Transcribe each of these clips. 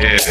Yeah.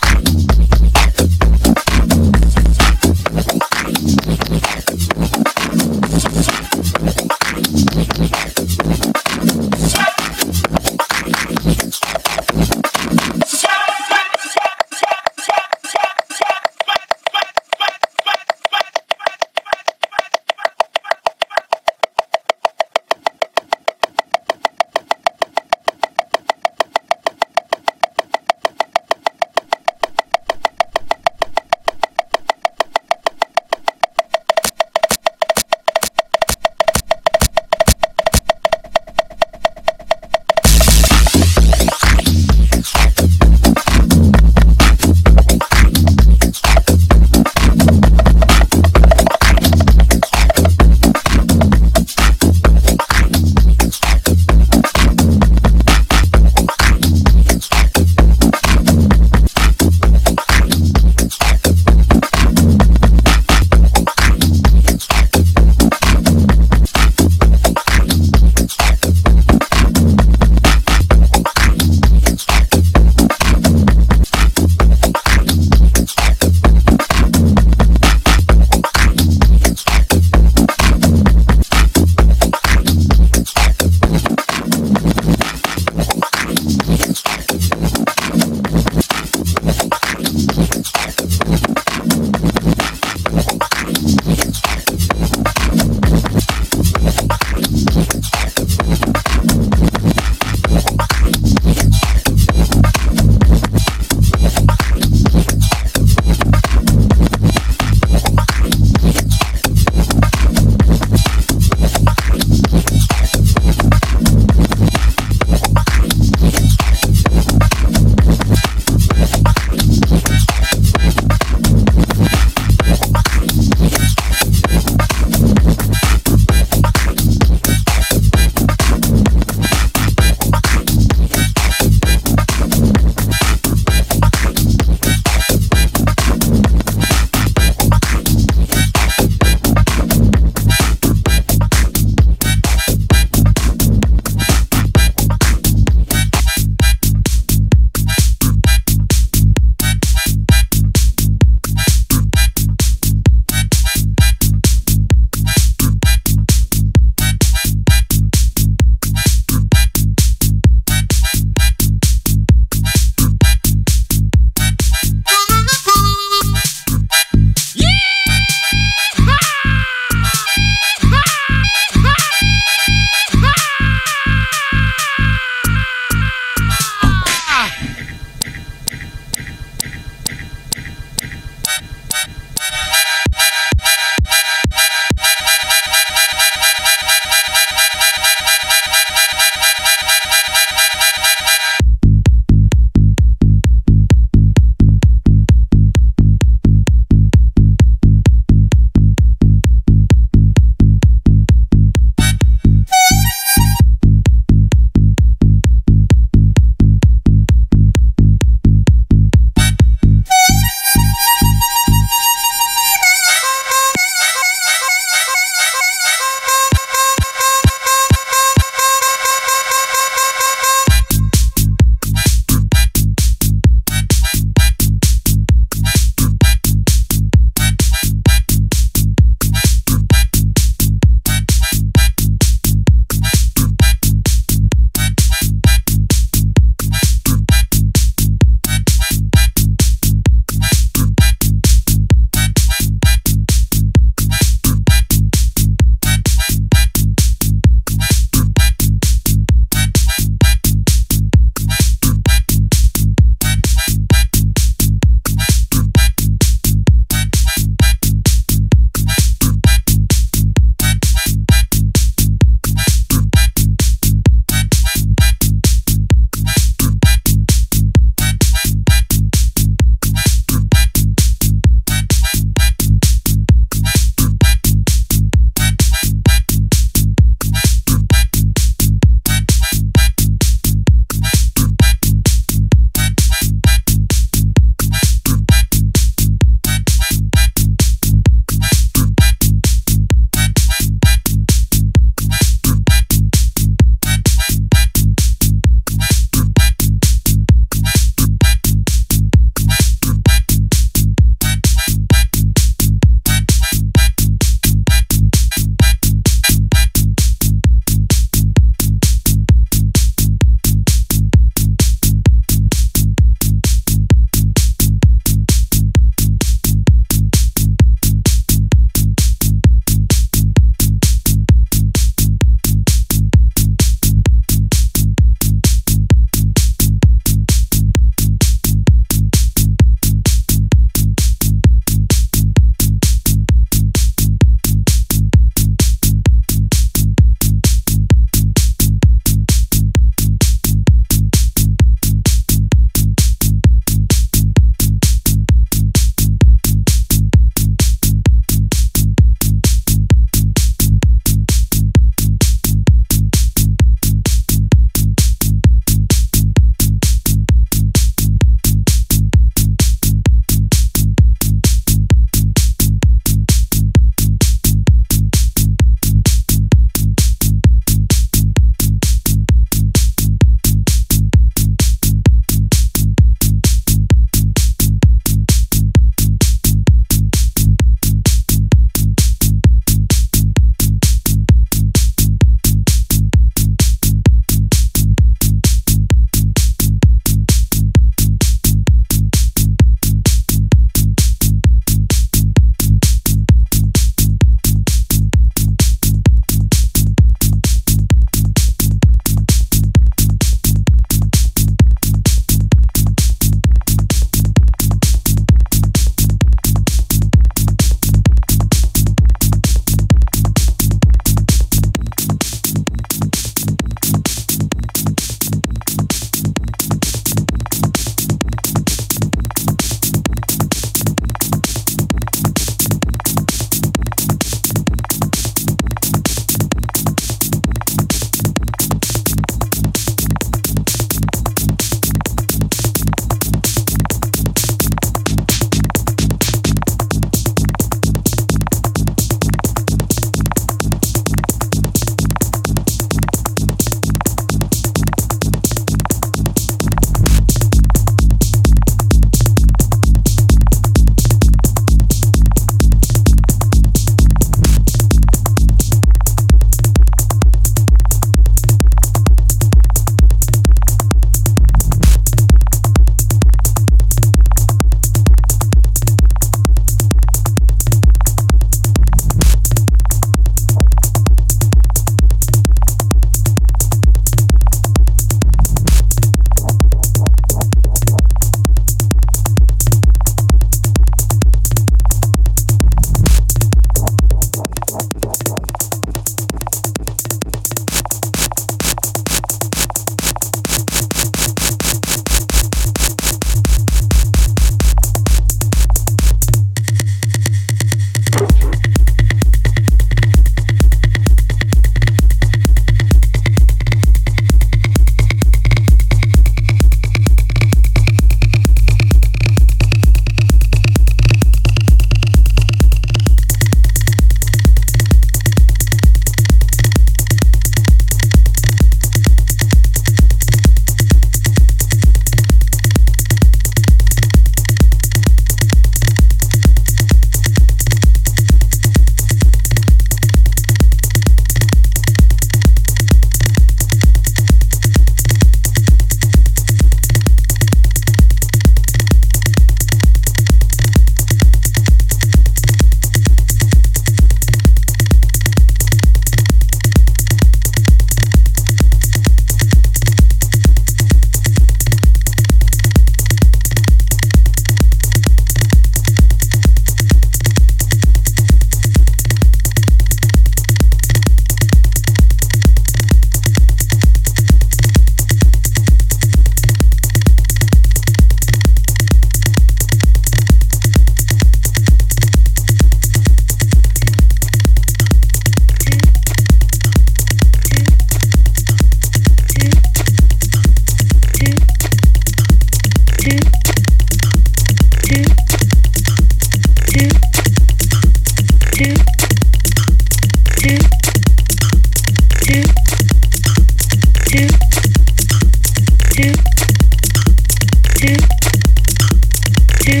two,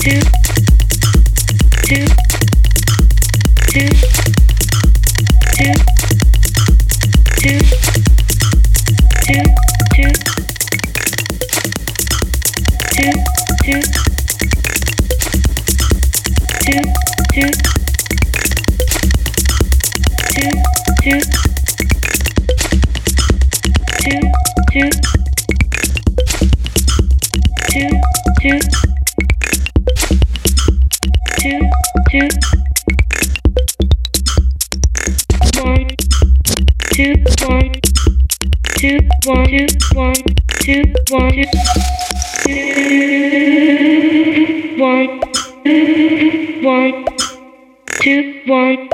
two. one, two, one, two, one, two, two, one, two, one, two, one,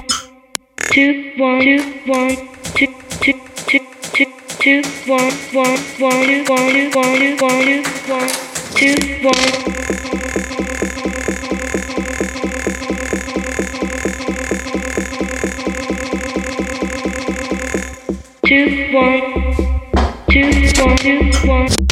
two, one, two, one, two, two, two, two, two, one, one, one, two, one, two, one, two, one, two, one, two, one. Two, one two, one, two, one.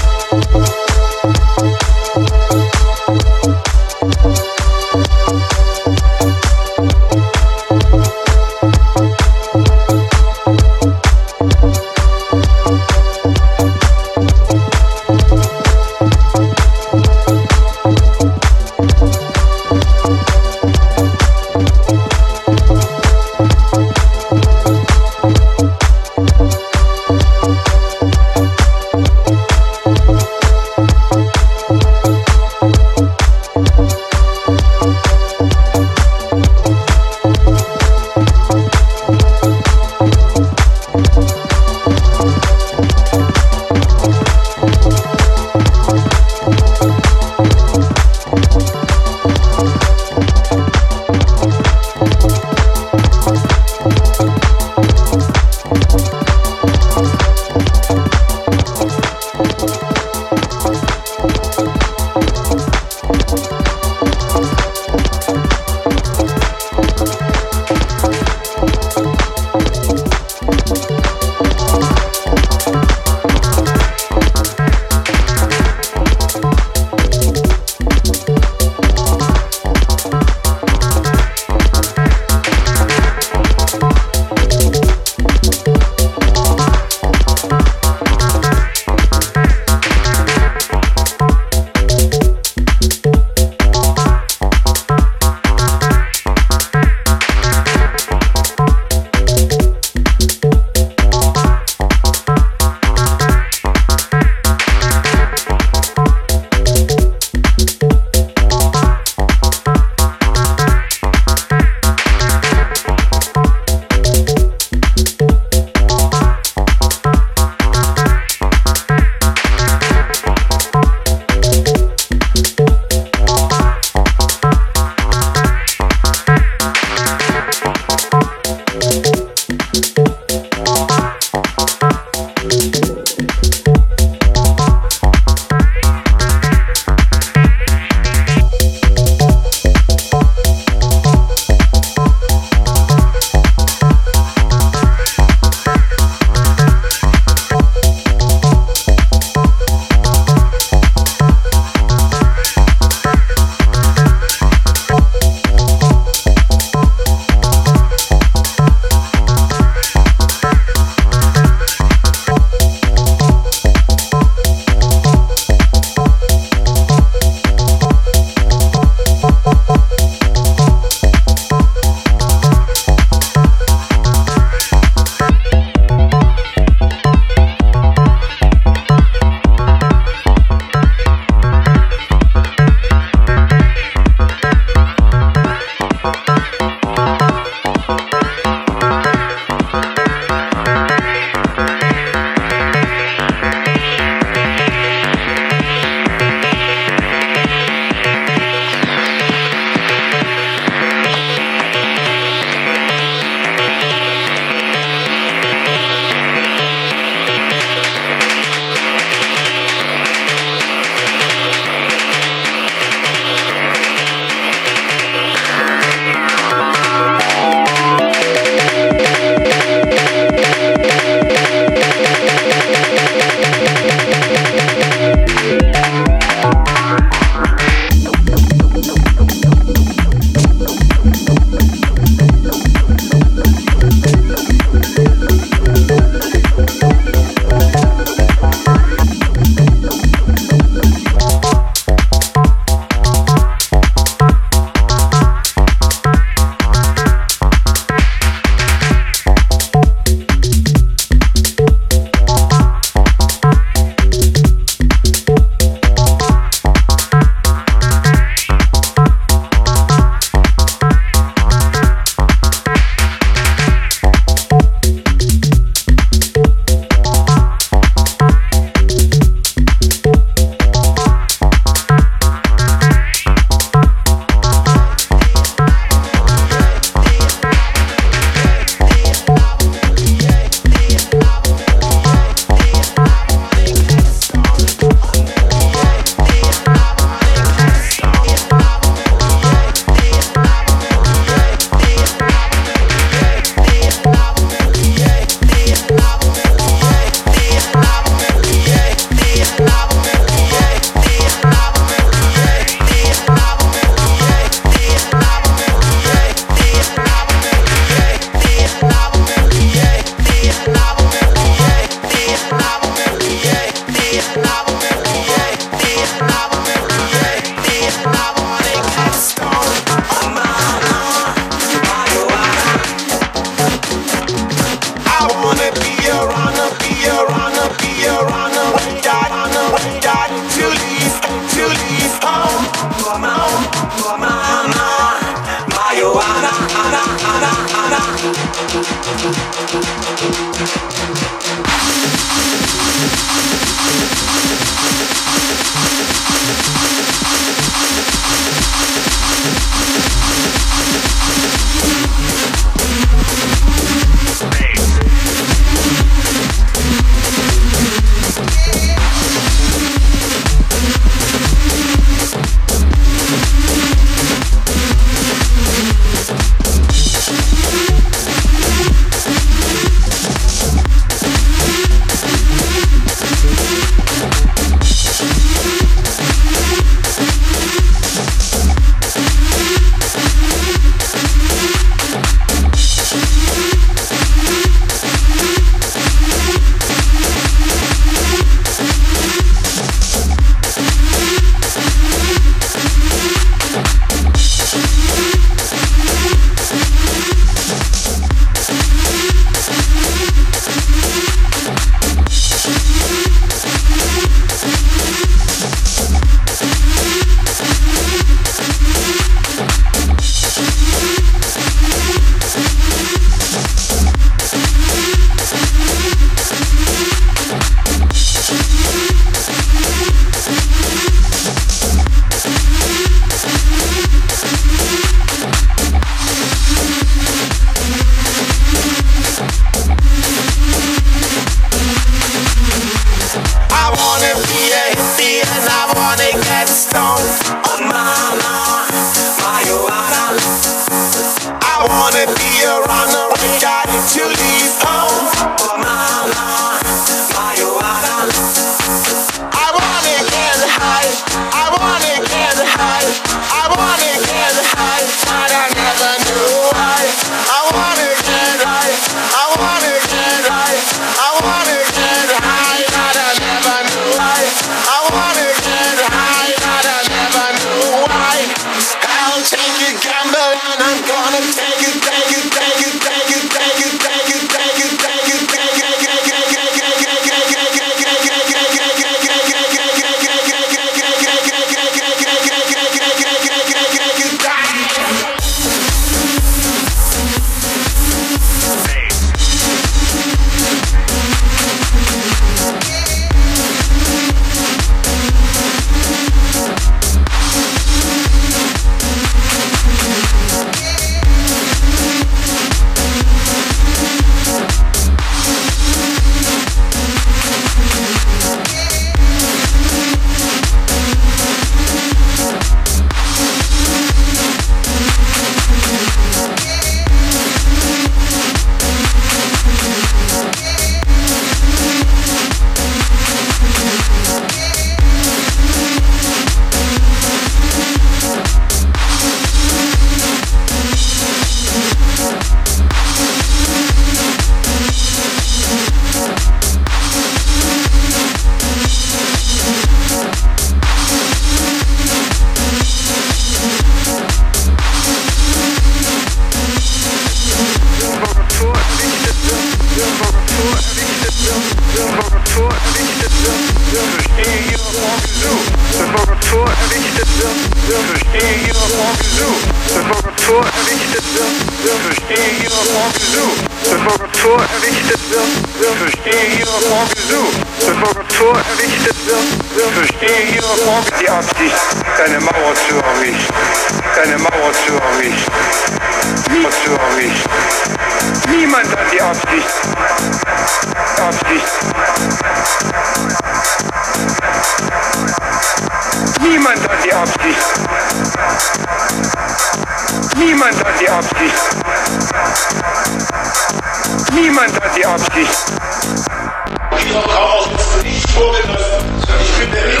Ihre Frau aus Westen nicht vorgelassen. Ich bin der Regel.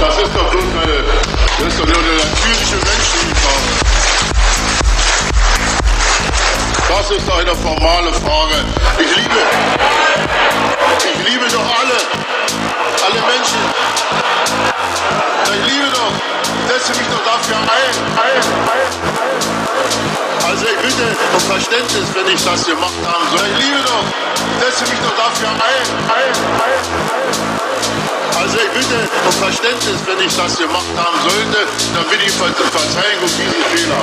Das ist doch bloß eine, das ist doch nur eine natürliche Menschlichkeit. Das ist doch eine formale Frage. Ich liebe, ich liebe doch alle alle Menschen. Ich liebe doch, setze mich doch dafür ein. ein, ein. Also ich bitte um Verständnis, wenn ich das gemacht haben soll. Ich liebe doch, setze mich doch dafür ein. ein, ein. Also ich bitte um Verständnis, wenn ich das gemacht haben sollte, dann bitte ich Verzeihung um diesen Fehler.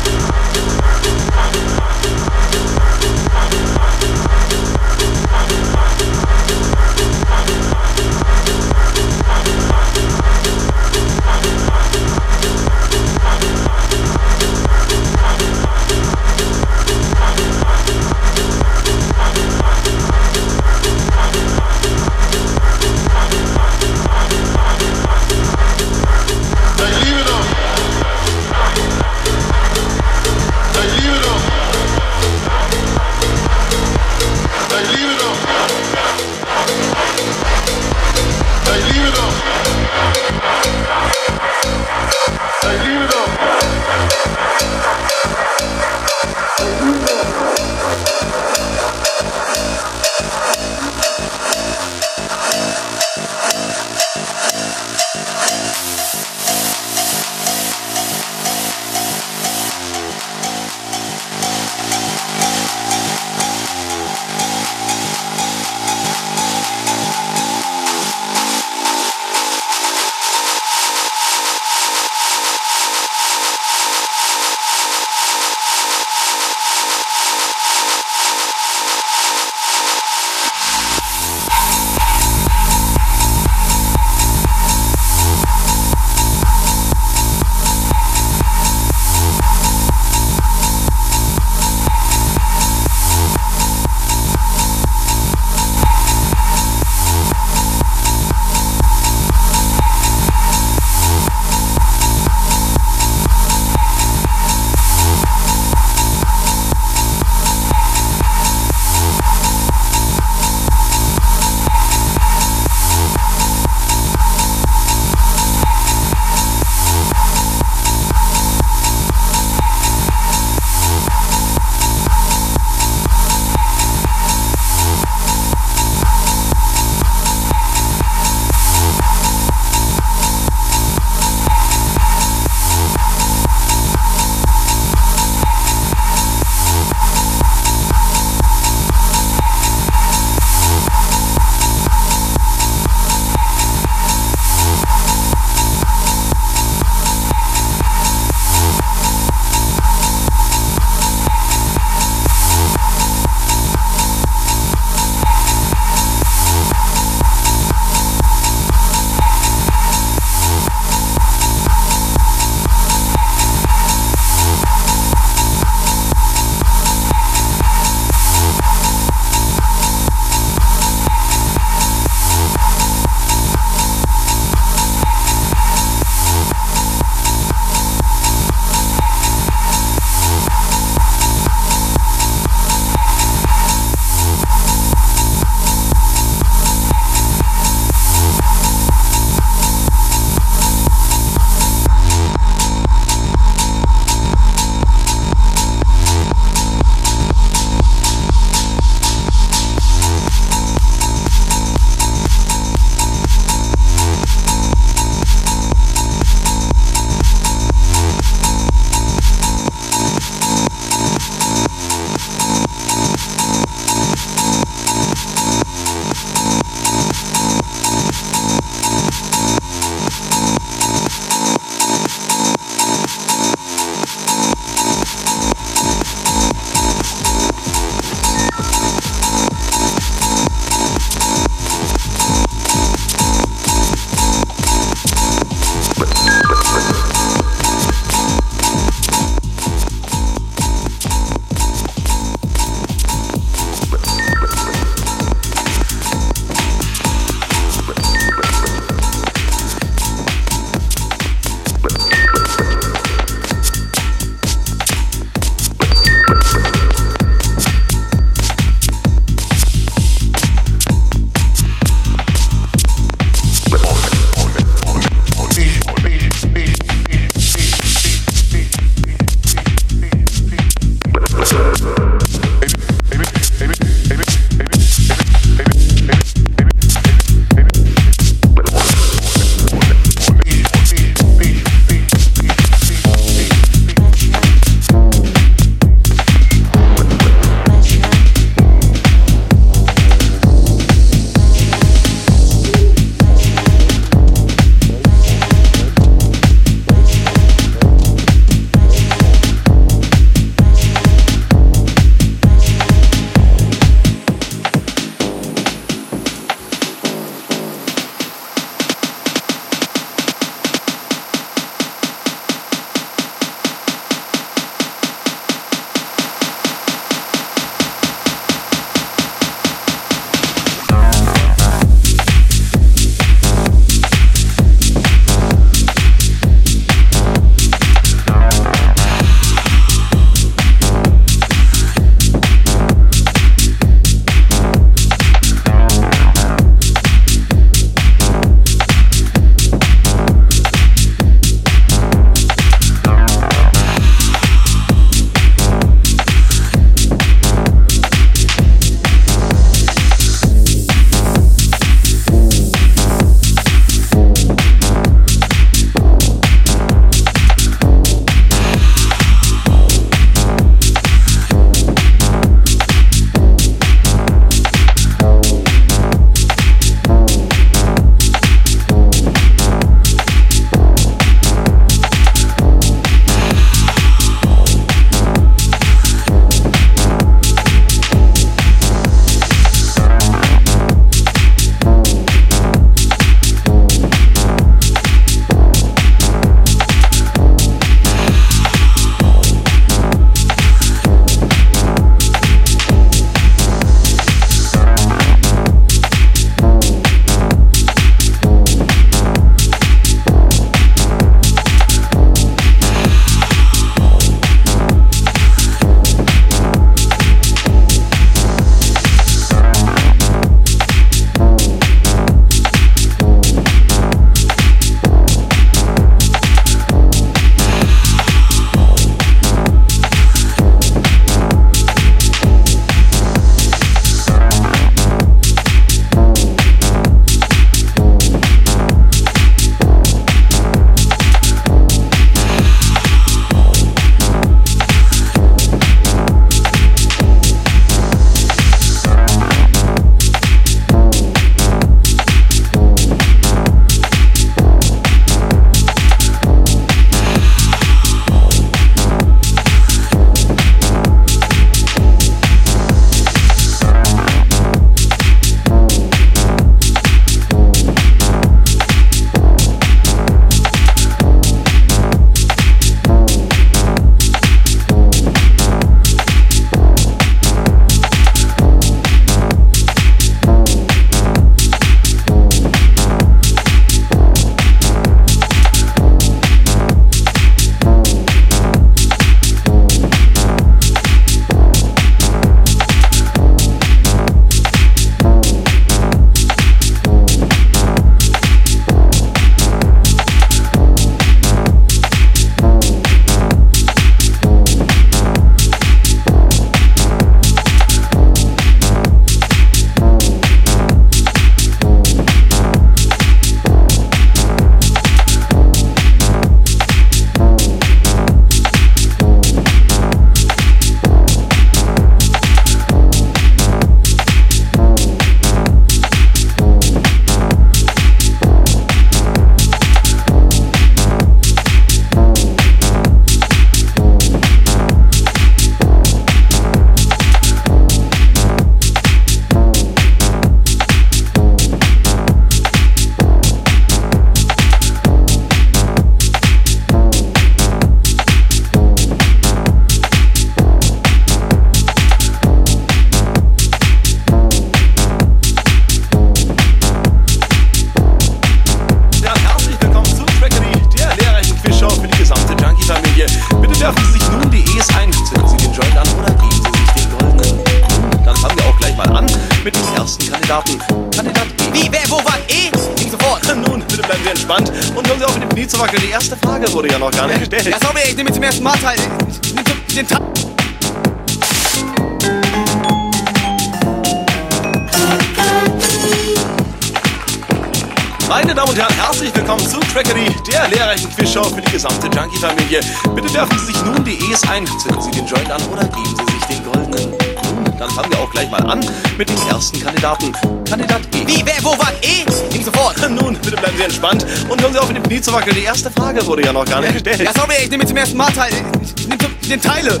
Ein, zünden Sie den Joint an oder geben Sie sich den goldenen. Nun, dann fangen wir auch gleich mal an mit dem ersten Kandidaten. Kandidat E. Wie, wer, wo, wann? E? Ging sofort. Nun, bitte bleiben Sie entspannt und hören Sie auf mit dem Knie zu wackeln. Die erste Frage wurde ja noch gar nicht gestellt. Ja, sorry, ich nehme zum ersten Mal teil. Ich nehme den Teile.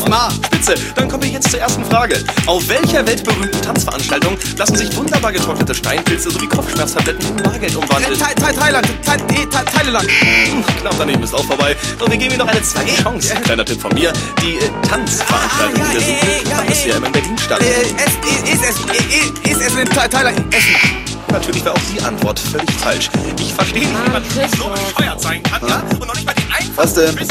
Mal. Spitze, dann kommen wir jetzt zur ersten Frage. Auf welcher weltberühmten Tanzveranstaltung lassen sich wunderbar getrocknete Steinpilze sowie Kopfschmerztabletten in Bargeld umwandeln? Thai- Thai- Thailand. Thai- Thai- Thailand. Knapp daneben ist auch vorbei. Doch wir geben Ihnen noch eine zweite Chance. Kleiner Tipp von mir. Die äh, Tanzveranstaltung, Ah, die wir ja, suchen, ja, ja, fand bisher immer in Berlin statt. Äh, es, ist Essen. E, e, ist Essen in Thai- Thailand. Essen. Natürlich war auch die Antwort völlig falsch. Ich verstehe nicht, wie man so bescheuert sein kann, ja? Und noch nicht mal die einfachsten Was denn? Quiz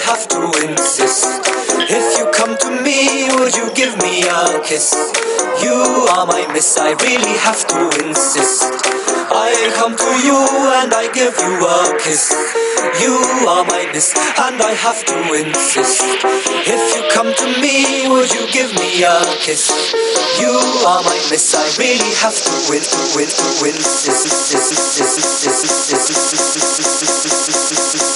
don't have to insist. If you come to me, would you give me a kiss? You are my miss, I really have to insist. I come to you and I give you a kiss. You are my miss, and I have to insist. If you come to me, would you give me a kiss? You are my miss, I really have to win, to win, to win. Insist, insist, insist, insist, insist, insist, insist, insist, insist.